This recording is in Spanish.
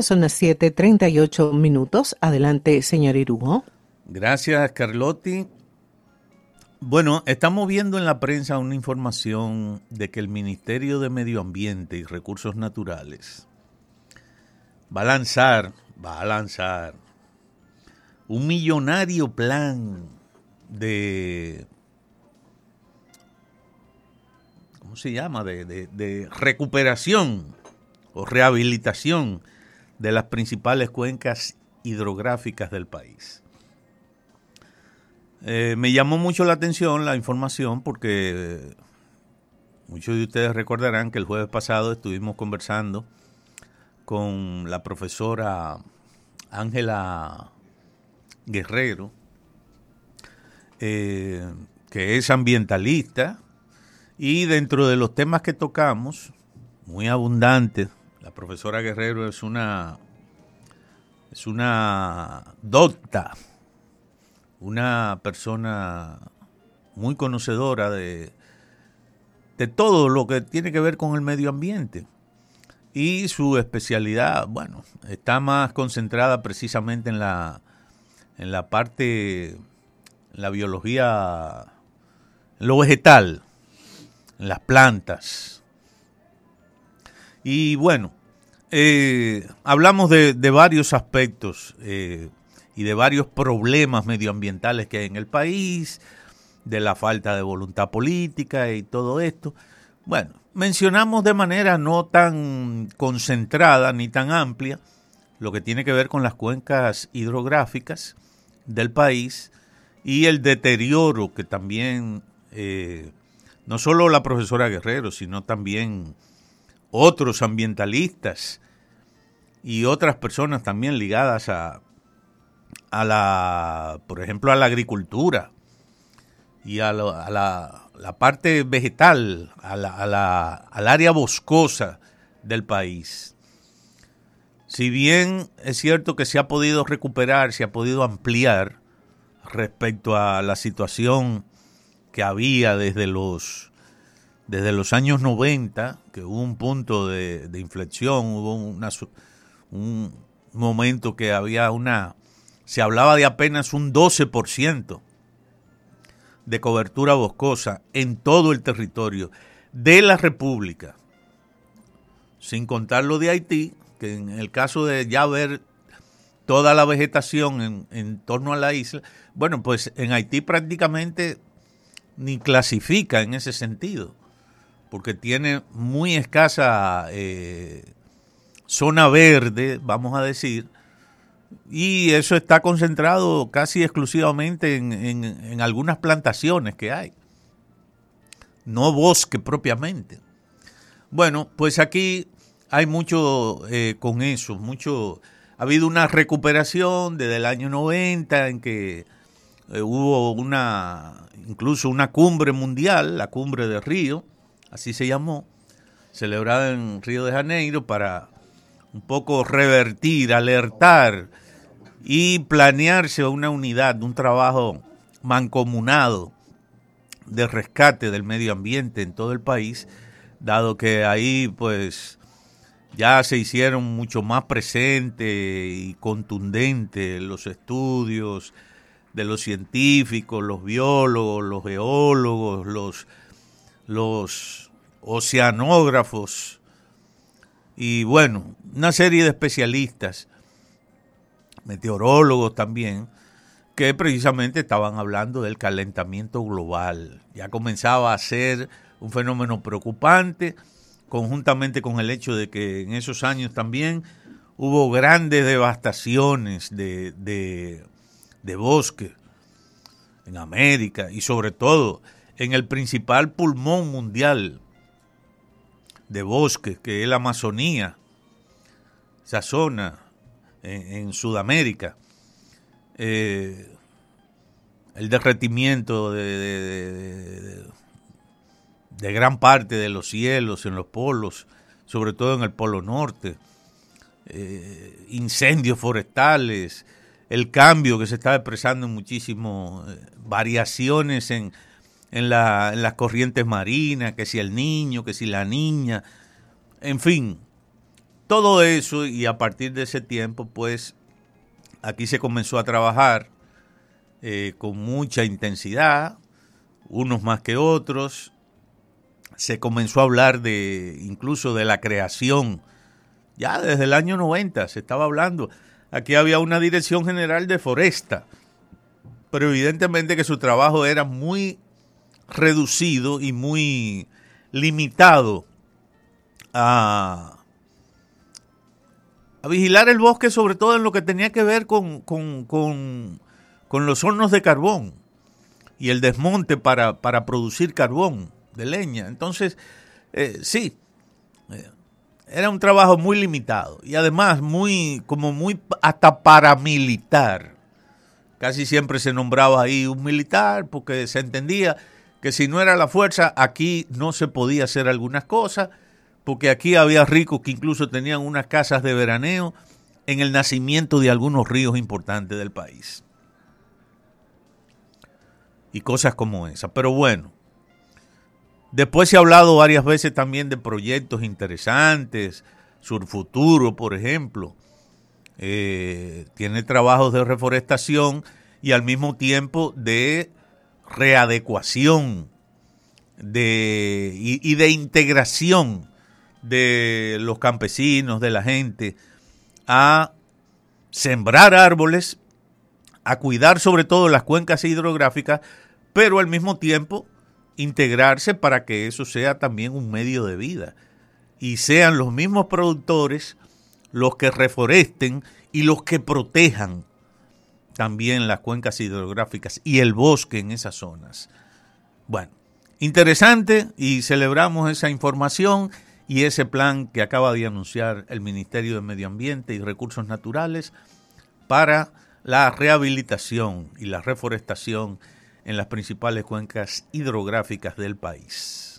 Son las 7:38 minutos. Adelante, señor Irujo. Gracias, Carlotti. Bueno, estamos viendo en la prensa una información de que el Ministerio de Medio Ambiente y Recursos Naturales va a lanzar, va a lanzar un millonario plan de, ¿cómo se llama? De, de recuperación o rehabilitación de las principales cuencas hidrográficas del país. Eh, me llamó mucho la atención la información porque muchos de ustedes recordarán que el jueves pasado estuvimos conversando con la profesora Ángela Guerrero, eh, que es ambientalista, y dentro de los temas que tocamos, muy abundantes, la profesora Guerrero es una, es una docta una persona muy conocedora de, de todo lo que tiene que ver con el medio ambiente. Y su especialidad, bueno, está más concentrada precisamente en la, en la parte, en la biología, en lo vegetal, en las plantas. Y bueno, eh, hablamos de, varios aspectos. Eh, y de varios problemas medioambientales que hay en el país, de la falta de voluntad política y todo esto. Bueno, mencionamos de manera no tan concentrada ni tan amplia lo que tiene que ver con las cuencas hidrográficas del país y el deterioro que también eh, no solo la profesora Guerrero, sino también otros ambientalistas y otras personas también ligadas a, a la, por ejemplo, a la agricultura y a, la, parte vegetal, a la, al área boscosa del país. Si bien es cierto que se ha podido recuperar, se ha podido ampliar respecto a la situación que había desde los, desde los años 90, que hubo un punto de, inflexión, hubo una, un momento que había una se hablaba de apenas un 12% de cobertura boscosa en todo el territorio de la República, sin contar lo de Haití, que en el caso de ya ver toda la vegetación en, en torno a la isla, bueno, pues en Haití prácticamente ni clasifica en ese sentido, porque tiene muy escasa eh, zona verde, vamos a decir, y eso está concentrado casi exclusivamente en, algunas plantaciones que hay, no bosque propiamente. Bueno, pues aquí hay mucho eh, con eso, mucho, ha habido una recuperación desde el año 90 en que eh, hubo una, incluso una cumbre mundial, la cumbre de Río, así se llamó, celebrada en Río de Janeiro para un poco revertir, alertar y planearse una unidad, un trabajo mancomunado de rescate del medio ambiente en todo el país, dado que ahí pues ya se hicieron mucho más presentes y contundentes los estudios de los científicos, los biólogos, los geólogos, los, los oceanógrafos y bueno, una serie de especialistas meteorólogos también, que precisamente estaban hablando del calentamiento global. Ya comenzaba a ser un fenómeno preocupante, conjuntamente con el hecho de que en esos años también hubo grandes devastaciones de, de, de bosque en América y sobre todo en el principal pulmón mundial de bosque, que es la Amazonía, esa zona en, Sudamérica. Eh, el derretimiento de, de, gran parte de los cielos en los polos, sobre todo en el polo norte, eh, incendios forestales, el cambio que se está expresando en muchísimas eh, variaciones en, en, la, las corrientes marinas, que si el niño, que si la niña, en fin, todo eso y a partir de ese tiempo, pues aquí se comenzó a trabajar eh, con mucha intensidad, unos más que otros. Se comenzó a hablar de incluso de la creación, ya desde el año 90 se estaba hablando. Aquí había una dirección general de foresta, pero evidentemente que su trabajo era muy reducido y muy limitado a, a vigilar el bosque, sobre todo en lo que tenía que ver con, con, con, con los hornos de carbón y el desmonte para, para producir carbón de leña. Entonces, eh, sí, eh, era un trabajo muy limitado y además muy, como muy hasta paramilitar. Casi siempre se nombraba ahí un militar porque se entendía que si no era la fuerza, aquí no se podía hacer algunas cosas porque aquí había ricos que incluso tenían unas casas de veraneo en el nacimiento de algunos ríos importantes del país. Y cosas como esa. Pero bueno, después se ha hablado varias veces también de proyectos interesantes, Surfuturo, por ejemplo. Eh, tiene trabajos de reforestación y al mismo tiempo de readecuación de, y de integración de los campesinos, de la gente, a sembrar árboles, a cuidar sobre todo las cuencas hidrográficas, pero al mismo tiempo integrarse para que eso sea también un medio de vida. Y sean los mismos productores los que reforesten y los que protejan también las cuencas hidrográficas y el bosque en esas zonas. Bueno, interesante y celebramos esa información y ese plan que acaba de anunciar el Ministerio de Medio Ambiente y Recursos Naturales para la rehabilitación y la reforestación en las principales cuencas hidrográficas del país.